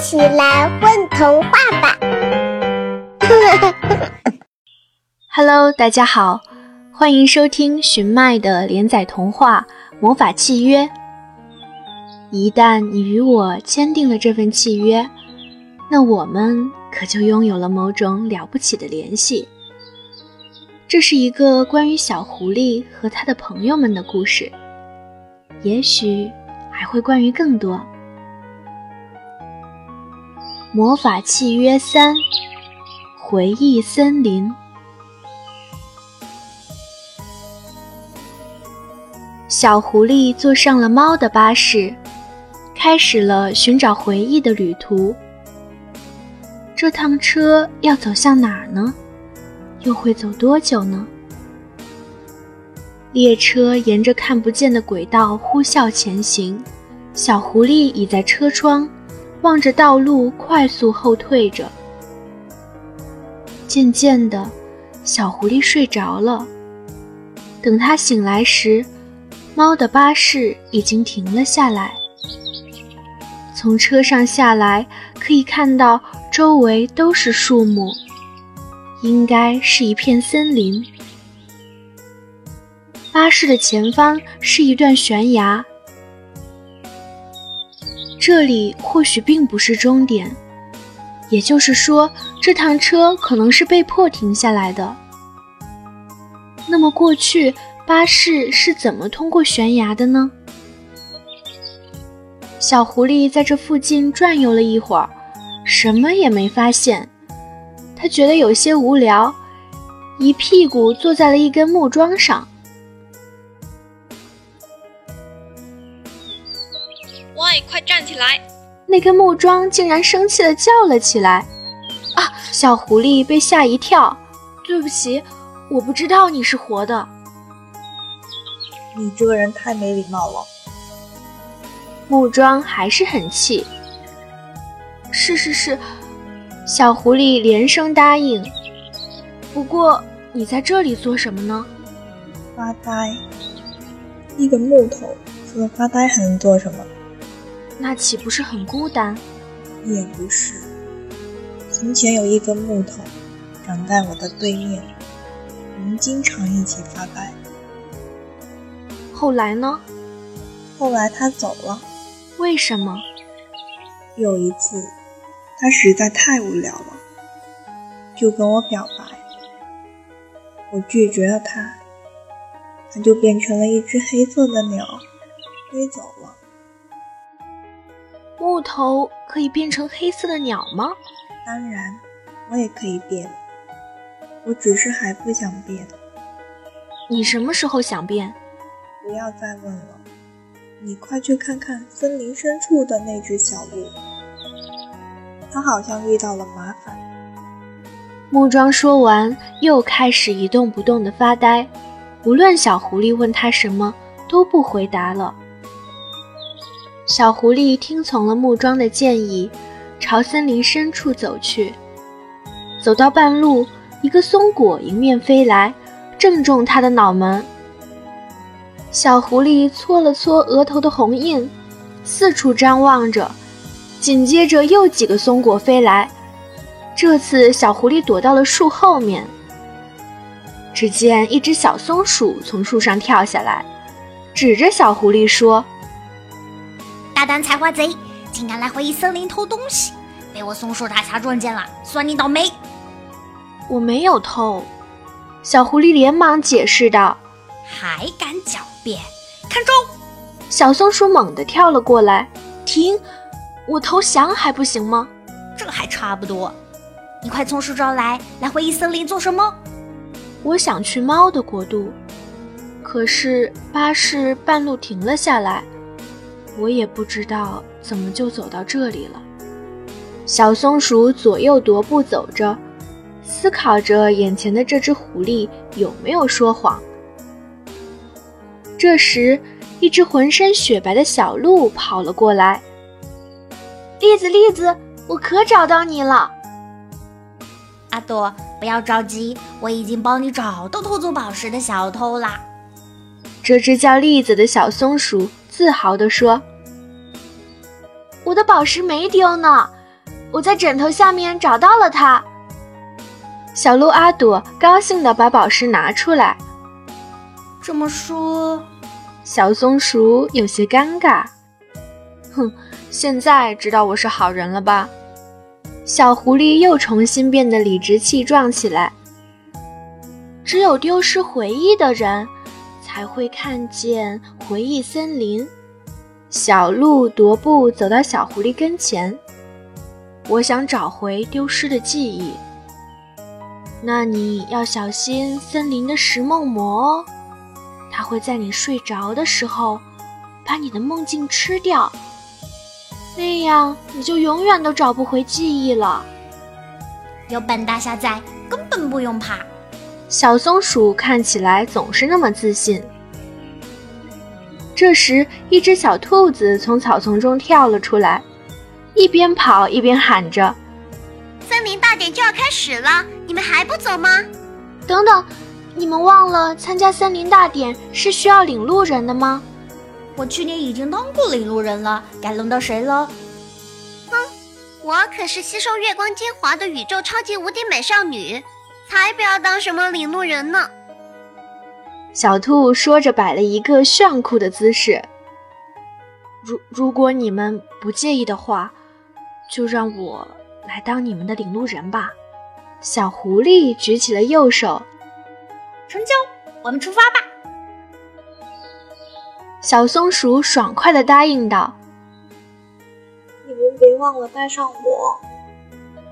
起来问童话吧！Hello，大家好，欢迎收听寻麦的连载童话《魔法契约》。一旦你与我签订了这份契约，那我们可就拥有了某种了不起的联系。这是一个关于小狐狸和他的朋友们的故事，也许还会关于更多。魔法契约三：回忆森林。小狐狸坐上了猫的巴士，开始了寻找回忆的旅途。这趟车要走向哪儿呢？又会走多久呢？列车沿着看不见的轨道呼啸前行，小狐狸倚在车窗，望着道路快速后退着。渐渐的，小狐狸睡着了。等他醒来时，猫的巴士已经停了下来。从车上下来，可以看到周围都是树木。应该是一片森林。巴士的前方是一段悬崖，这里或许并不是终点，也就是说，这趟车可能是被迫停下来的。那么，过去巴士是怎么通过悬崖的呢？小狐狸在这附近转悠了一会儿，什么也没发现。他觉得有些无聊，一屁股坐在了一根木桩上。起来！那根木桩竟然生气的叫了起来。啊！小狐狸被吓一跳。对不起，我不知道你是活的。你这个人太没礼貌了。木桩还是很气。是是是。小狐狸连声答应。不过，你在这里做什么呢？发呆。一个木头，除了发呆还能做什么？那岂不是很孤单？也不是。从前有一根木头，长在我的对面，我们经常一起发呆。后来呢？后来他走了。为什么？有一次。他实在太无聊了，就跟我表白。我拒绝了他，他就变成了一只黑色的鸟，飞走了。木头可以变成黑色的鸟吗？当然，我也可以变，我只是还不想变。你什么时候想变？不要再问了，你快去看看森林深处的那只小鹿。它好像遇到了麻烦。木桩说完，又开始一动不动的发呆。无论小狐狸问他什么，都不回答了。小狐狸听从了木桩的建议，朝森林深处走去。走到半路，一个松果迎面飞来，正中他的脑门。小狐狸搓了搓额头的红印，四处张望着。紧接着又几个松果飞来，这次小狐狸躲到了树后面。只见一只小松鼠从树上跳下来，指着小狐狸说：“大胆采花贼，竟敢来回忆森林偷东西，被我松鼠大侠撞见了，算你倒霉！”我没有偷，小狐狸连忙解释道：“还敢狡辩？看招！”小松鼠猛地跳了过来，停。我投降还不行吗？这还差不多。你快从实招来，来回忆森林做什么？我想去猫的国度，可是巴士半路停了下来，我也不知道怎么就走到这里了。小松鼠左右踱步走着，思考着眼前的这只狐狸有没有说谎。这时，一只浑身雪白的小鹿跑了过来。栗子，栗子，我可找到你了！阿朵，不要着急，我已经帮你找到偷走宝石的小偷啦。这只叫栗子的小松鼠自豪地说：“我的宝石没丢呢，我在枕头下面找到了它。小鹿阿朵高兴地把宝石拿出来。这么说，小松鼠有些尴尬。哼，现在知道我是好人了吧？小狐狸又重新变得理直气壮起来。只有丢失回忆的人，才会看见回忆森林。小鹿踱步走到小狐狸跟前，我想找回丢失的记忆。那你要小心森林的食梦魔哦，它会在你睡着的时候，把你的梦境吃掉。那样你就永远都找不回记忆了。有本大侠在，根本不用怕。小松鼠看起来总是那么自信。这时，一只小兔子从草丛中跳了出来，一边跑一边喊着：“森林大典就要开始了，你们还不走吗？”等等，你们忘了参加森林大典是需要领路人的吗？我去年已经当过领路人了，该轮到谁了？哼，我可是吸收月光精华的宇宙超级无敌美少女，才不要当什么领路人呢！小兔说着，摆了一个炫酷的姿势。如如果你们不介意的话，就让我来当你们的领路人吧。小狐狸举起了右手，成交，我们出发吧。小松鼠爽快地答应道：“你们别忘了带上我。”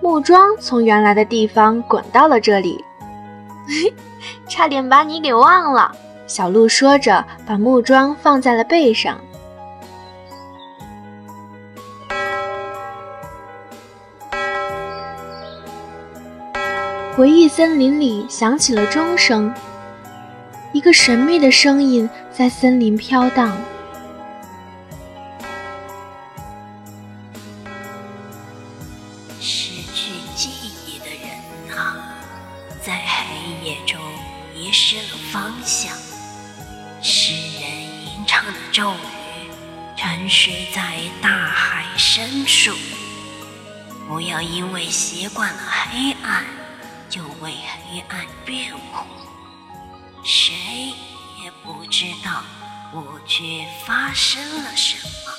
木桩从原来的地方滚到了这里，差点把你给忘了。小鹿说着，把木桩放在了背上。回忆森林里响起了钟声。一个神秘的声音在森林飘荡。谁也不知道过去发生了什么。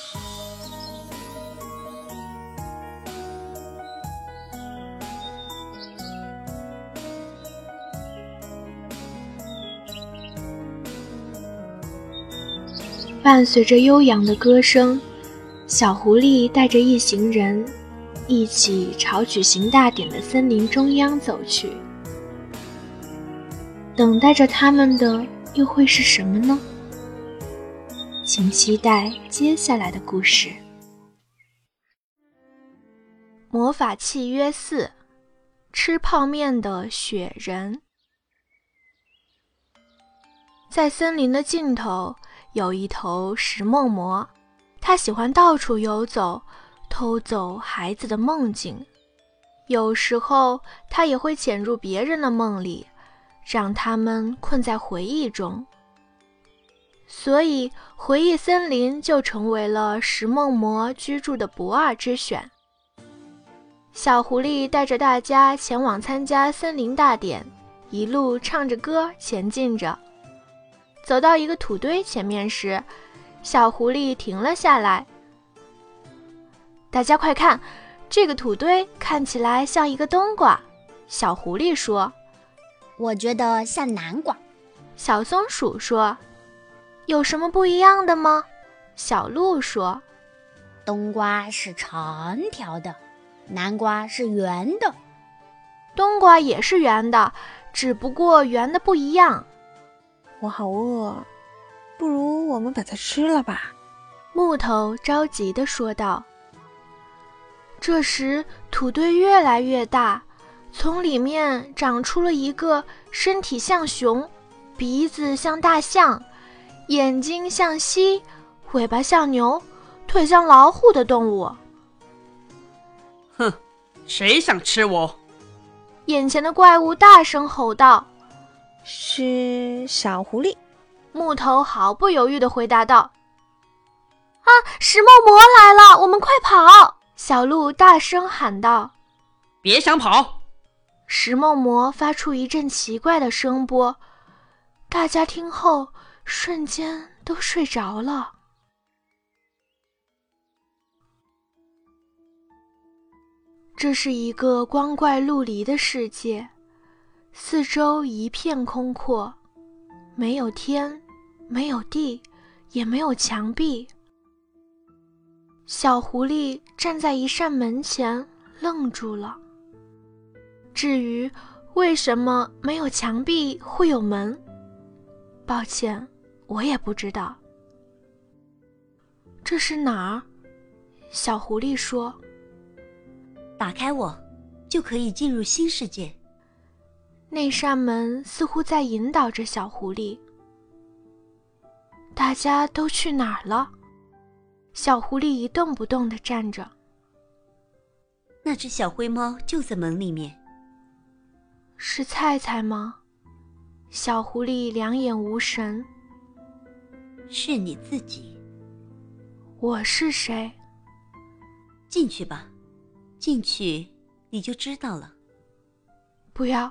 伴随着悠扬的歌声，小狐狸带着一行人一起朝举行大典的森林中央走去。等待着他们的又会是什么呢？请期待接下来的故事。魔法契约四：吃泡面的雪人。在森林的尽头有一头食梦魔，它喜欢到处游走，偷走孩子的梦境。有时候，它也会潜入别人的梦里。让他们困在回忆中，所以回忆森林就成为了食梦魔居住的不二之选。小狐狸带着大家前往参加森林大典，一路唱着歌前进着。走到一个土堆前面时，小狐狸停了下来。大家快看，这个土堆看起来像一个冬瓜。小狐狸说。我觉得像南瓜，小松鼠说：“有什么不一样的吗？”小鹿说：“冬瓜是长条的，南瓜是圆的。冬瓜也是圆的，只不过圆的不一样。”我好饿，不如我们把它吃了吧？”木头着急地说道。这时，土堆越来越大。从里面长出了一个身体像熊、鼻子像大象、眼睛像蜥、尾巴像牛、腿像老虎的动物。哼，谁想吃我？眼前的怪物大声吼道：“是小狐狸。”木头毫不犹豫地回答道：“啊，石梦魔来了，我们快跑！”小鹿大声喊道：“别想跑！”石梦魔发出一阵奇怪的声波，大家听后瞬间都睡着了。这是一个光怪陆离的世界，四周一片空阔，没有天，没有地，也没有墙壁。小狐狸站在一扇门前，愣住了。至于为什么没有墙壁会有门，抱歉，我也不知道。这是哪儿？小狐狸说：“打开我，就可以进入新世界。”那扇门似乎在引导着小狐狸。大家都去哪儿了？小狐狸一动不动地站着。那只小灰猫就在门里面。是菜菜吗？小狐狸两眼无神。是你自己。我是谁？进去吧，进去你就知道了。不要，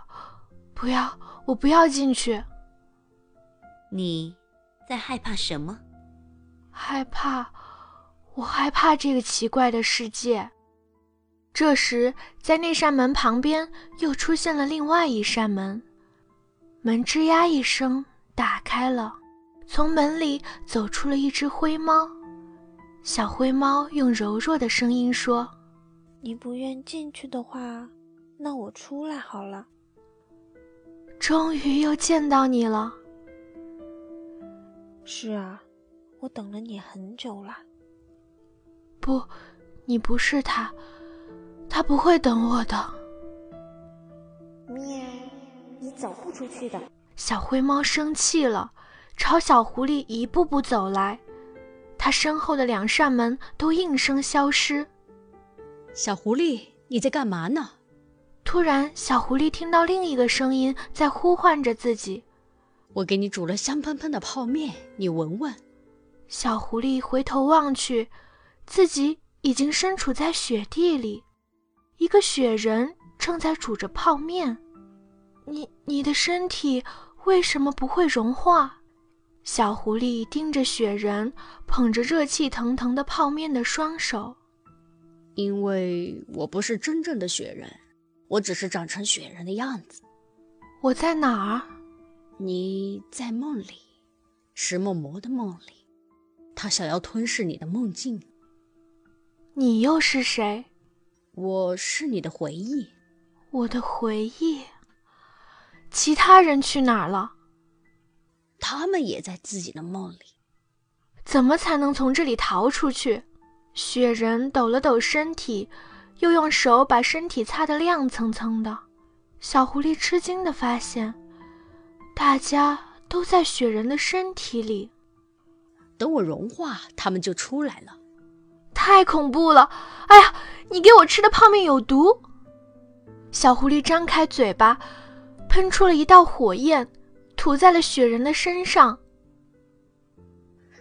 不要，我不要进去。你在害怕什么？害怕。我害怕这个奇怪的世界。这时，在那扇门旁边又出现了另外一扇门，门吱呀一声打开了，从门里走出了一只灰猫。小灰猫用柔弱的声音说：“你不愿进去的话，那我出来好了。”终于又见到你了。是啊，我等了你很久了。不，你不是他，他不会等我的。喵，你走不出去的。小灰猫生气了，朝小狐狸一步步走来，它身后的两扇门都应声消失。小狐狸，你在干嘛呢？突然，小狐狸听到另一个声音在呼唤着自己：“我给你煮了香喷喷的泡面，你闻闻。”小狐狸回头望去。自己已经身处在雪地里，一个雪人正在煮着泡面。你你的身体为什么不会融化？小狐狸盯着雪人捧着热气腾腾的泡面的双手。因为我不是真正的雪人，我只是长成雪人的样子。我在哪儿？你在梦里，石梦魔的梦里，他想要吞噬你的梦境。你又是谁？我是你的回忆，我的回忆。其他人去哪儿了？他们也在自己的梦里。怎么才能从这里逃出去？雪人抖了抖身体，又用手把身体擦得亮蹭蹭的。小狐狸吃惊地发现，大家都在雪人的身体里。等我融化，他们就出来了。太恐怖了！哎呀，你给我吃的泡面有毒！小狐狸张开嘴巴，喷出了一道火焰，吐在了雪人的身上。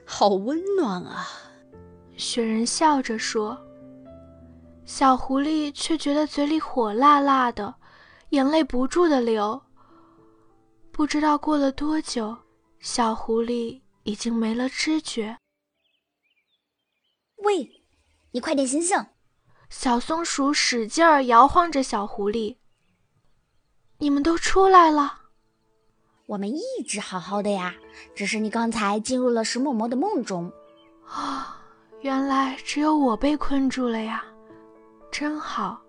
好温暖啊！雪人笑着说。小狐狸却觉得嘴里火辣辣的，眼泪不住的流。不知道过了多久，小狐狸已经没了知觉。喂！你快点醒醒！小松鼠使劲儿摇晃着小狐狸。你们都出来了，我们一直好好的呀，只是你刚才进入了石嬷嬷的梦中。啊，原来只有我被困住了呀，真好。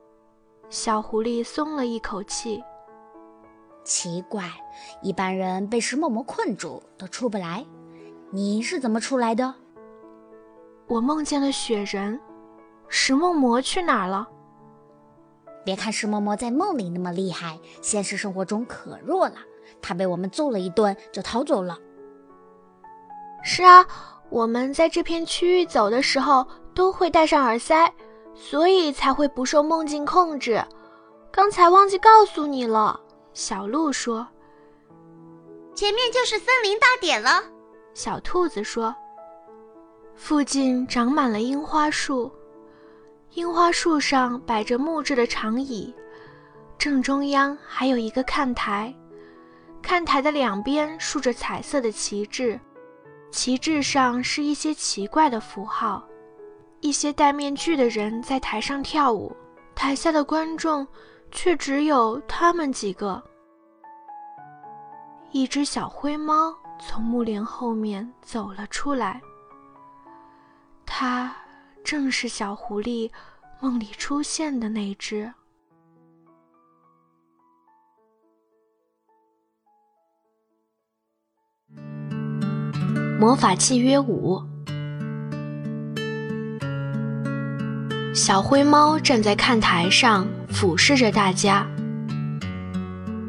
小狐狸松了一口气。奇怪，一般人被石嬷嬷困住都出不来，你是怎么出来的？我梦见了雪人。石梦魔去哪儿了？别看石梦魔在梦里那么厉害，现实生活中可弱了。他被我们揍了一顿就逃走了。是啊，我们在这片区域走的时候都会戴上耳塞，所以才会不受梦境控制。刚才忘记告诉你了，小鹿说。前面就是森林大典了，小兔子说。附近长满了樱花树。樱花树上摆着木质的长椅，正中央还有一个看台，看台的两边竖着彩色的旗帜，旗帜上是一些奇怪的符号。一些戴面具的人在台上跳舞，台下的观众却只有他们几个。一只小灰猫从幕帘后面走了出来，它正是小狐狸梦里出现的那只。魔法契约五。小灰猫站在看台上，俯视着大家。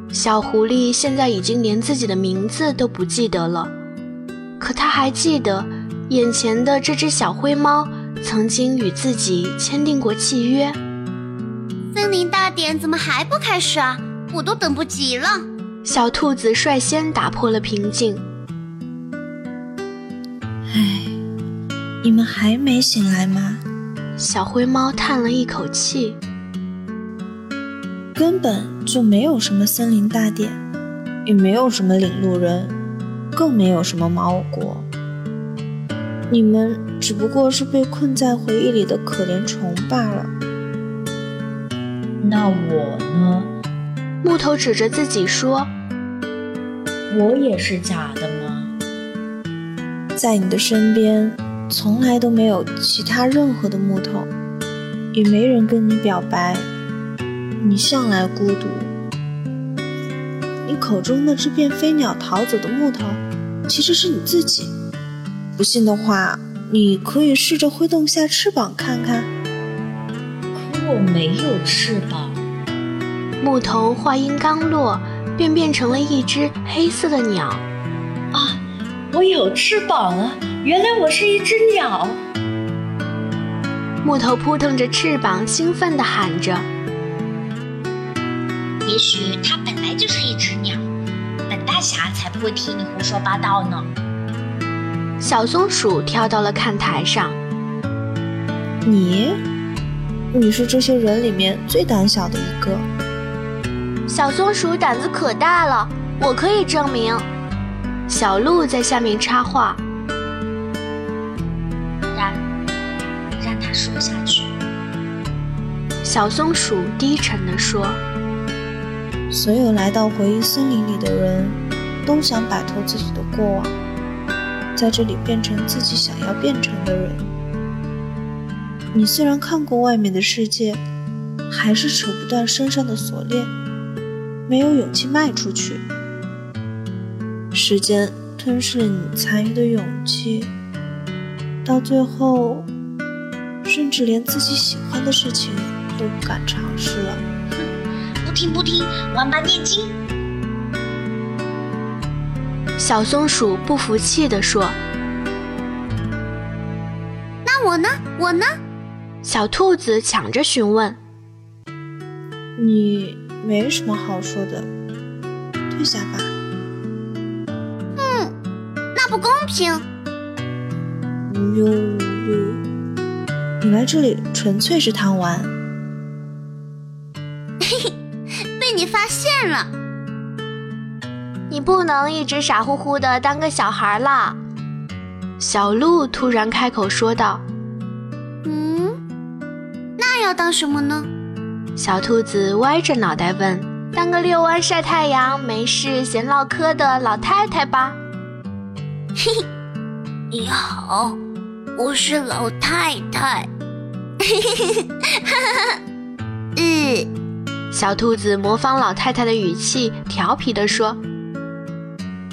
小狐狸现在已经连自己的名字都不记得了，可他还记得眼前的这只小灰猫曾经与自己签订过契约。森林大典怎么还不开始啊？我都等不及了。小兔子率先打破了平静。唉，你们还没醒来吗？小灰猫叹了一口气，根本就没有什么森林大典，也没有什么领路人，更没有什么猫我国。你们只不过是被困在回忆里的可怜虫罢了。那我呢？木头指着自己说：“我也是假的吗？在你的身边。”从来都没有其他任何的木头，也没人跟你表白。你向来孤独。你口中那只变飞鸟逃走的木头，其实是你自己。不信的话，你可以试着挥动下翅膀看看。可我没有翅膀。木头话音刚落，便变成了一只黑色的鸟。啊，我有翅膀了！原来我是一只鸟，木头扑腾着翅膀，兴奋地喊着：“也许它本来就是一只鸟，本大侠才不会听你胡说八道呢。”小松鼠跳到了看台上。你，你是这些人里面最胆小的一个。小松鼠胆子可大了，我可以证明。小鹿在下面插话。让，让他说下去。小松鼠低沉地说：“所有来到回忆森林里的人，都想摆脱自己的过往，在这里变成自己想要变成的人。你虽然看过外面的世界，还是扯不断身上的锁链，没有勇气迈出去。时间吞噬了你残余的勇气，到最后。”甚至连自己喜欢的事情都不敢尝试了。哼，不听不听，王八念经。小松鼠不服气地说：“那我呢？我呢？”小兔子抢着询问：“你没什么好说的，退下吧。”嗯，那不公平。无忧无虑。你来这里纯粹是贪玩，不能一直傻乎乎的当个小孩了。小鹿突然开口说道：“嗯，那要当什么呢？”小兔子歪着脑袋问：“当个遛弯晒太阳、没事闲唠嗑的老太太吧。”嘿嘿，你好。我是老太太，嘿嘿嘿，哈哈哈！嗯，小兔子模仿老太太的语气，调皮地说：“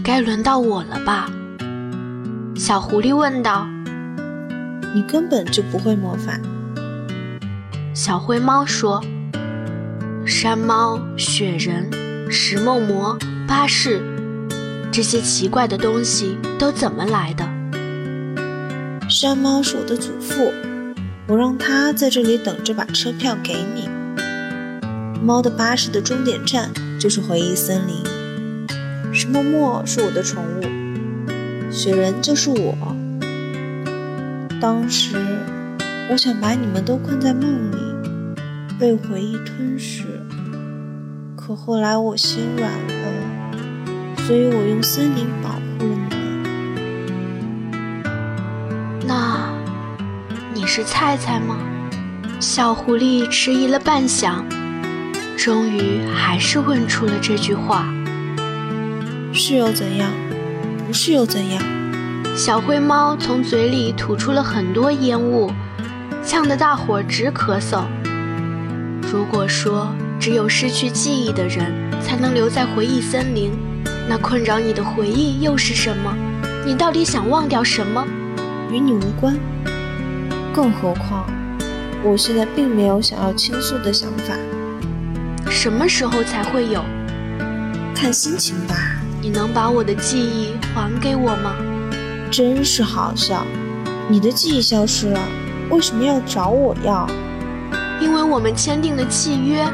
该轮到我了吧？”小狐狸问道：“你根本就不会魔法。”小灰猫说：“山猫、雪人、石梦魔、巴士，这些奇怪的东西都怎么来的？”山猫是我的祖父，我让他在这里等着把车票给你。猫的巴士的终点站就是回忆森林。是默默是我的宠物，雪人就是我。当时我想把你们都困在梦里，被回忆吞噬。可后来我心软了，所以我用森林保护了你们。那你是菜菜吗？小狐狸迟疑了半晌，终于还是问出了这句话：“是又怎样？不是又怎样？”小灰猫从嘴里吐出了很多烟雾，呛得大伙儿直咳嗽。如果说只有失去记忆的人才能留在回忆森林，那困扰你的回忆又是什么？你到底想忘掉什么？与你无关。更何况，我现在并没有想要倾诉的想法。什么时候才会有？看心情吧。你能把我的记忆还给我吗？真是好笑！你的记忆消失了，为什么要找我要？因为我们签订了契约。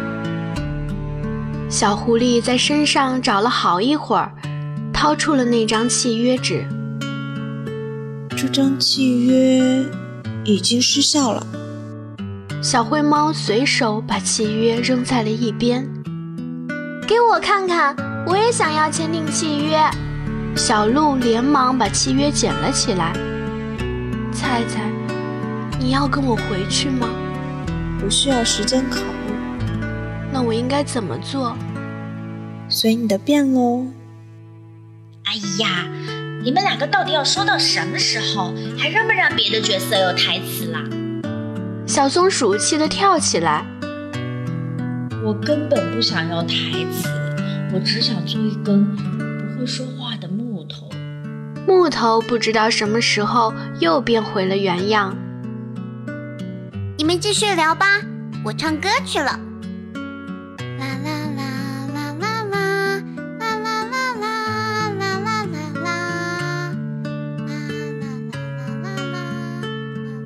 小狐狸在身上找了好一会儿，掏出了那张契约纸。这张契约已经失效了。小灰猫随手把契约扔在了一边。给我看看，我也想要签订契约。小鹿连忙把契约捡了起来。菜菜，你要跟我回去吗？我需要时间考虑。那我应该怎么做？随你的便喽。哎呀，你们两个到底要说到什么时候？还让不让别的角色有台词啦？小松鼠气得跳起来。我根本不想要台词，我只想做一根不会说话的木头。木头不知道什么时候又变回了原样。你们继续聊吧，我唱歌去了。啦啦啦啦啦啦啦啦啦啦啦啦啦啦啦啦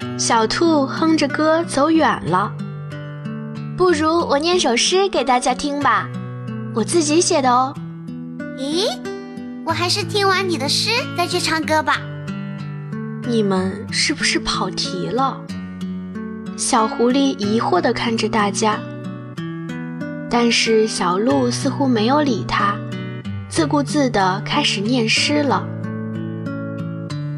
啦。小兔哼着歌走远了。不如我念首诗给大家听吧，我自己写的哦。咦，我还是听完你的诗再去唱歌吧。你们是不是跑题了？小狐狸疑惑地看着大家，但是小鹿似乎没有理他，自顾自地开始念诗了。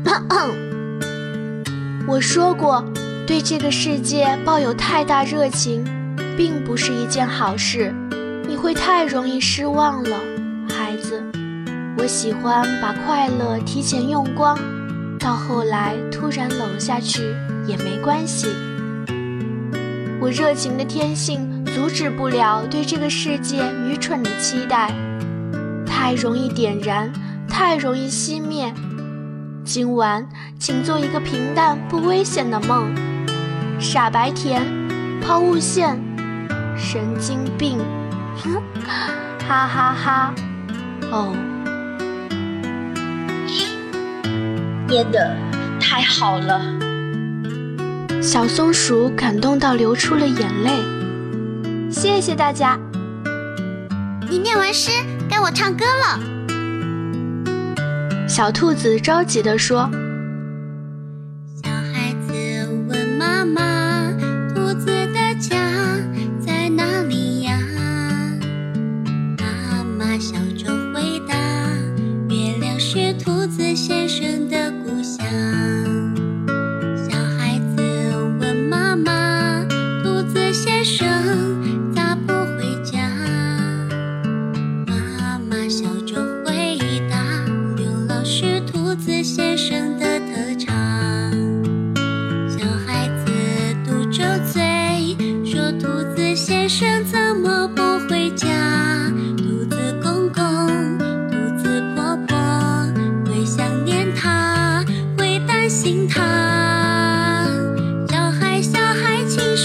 我说过，对这个世界抱有太大热情。并不是一件好事，你会太容易失望了，孩子。我喜欢把快乐提前用光，到后来突然冷下去也没关系。我热情的天性阻止不了对这个世界愚蠢的期待，太容易点燃，太容易熄灭。今晚，请做一个平淡不危险的梦。傻白甜，抛物线。神经病，哈哈哈！哦，念的太好了。小松鼠感动到流出了眼泪。谢谢大家。你念完诗，该我唱歌了。小兔子着急地说。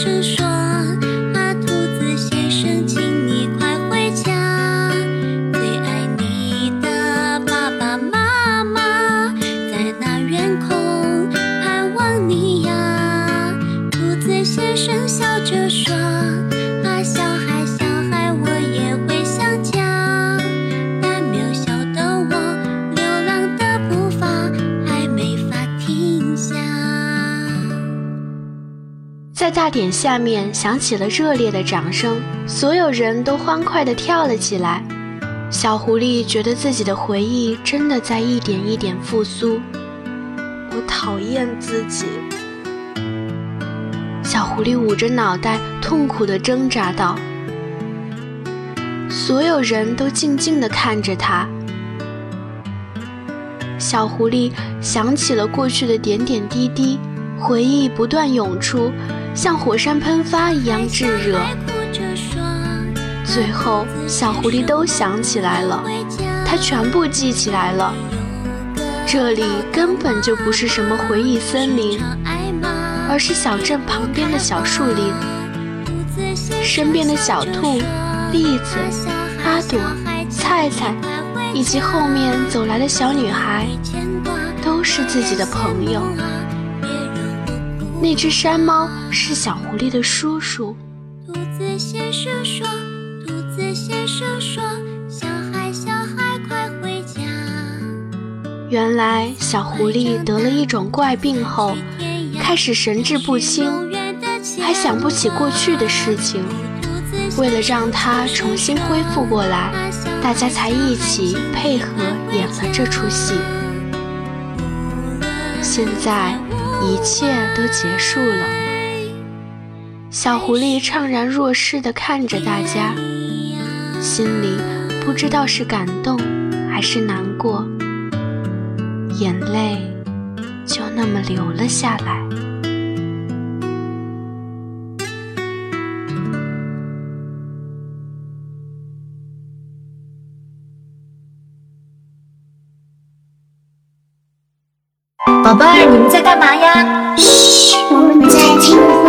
是说。大典下面响起了热烈的掌声，所有人都欢快地跳了起来。小狐狸觉得自己的回忆真的在一点一点复苏。我讨厌自己。小狐狸捂着脑袋，痛苦地挣扎道。所有人都静静地看着他。小狐狸想起了过去的点点滴滴，回忆不断涌出，像火山喷发一样炙热。最后，小狐狸都想起来了，它全部记起来了。这里根本就不是什么回忆森林，而是小镇旁边的小树林，身边的小兔。栗子、阿朵、菜菜，以及后面走来的小女孩，都是自己的朋友。那只山猫是小狐狸的叔叔。兔子先生说：“兔子先生说，小孩小孩快回家。”原来小狐狸得了一种怪病后，开始神志不清，还想不起过去的事情。为了让它重新恢复过来，大家才一起配合演了这出戏。现在一切都结束了，小狐狸怅然若失地看着大家，心里不知道是感动还是难过，眼泪就那么流了下来。宝贝儿，你们在干嘛呀？嘘，我们在听。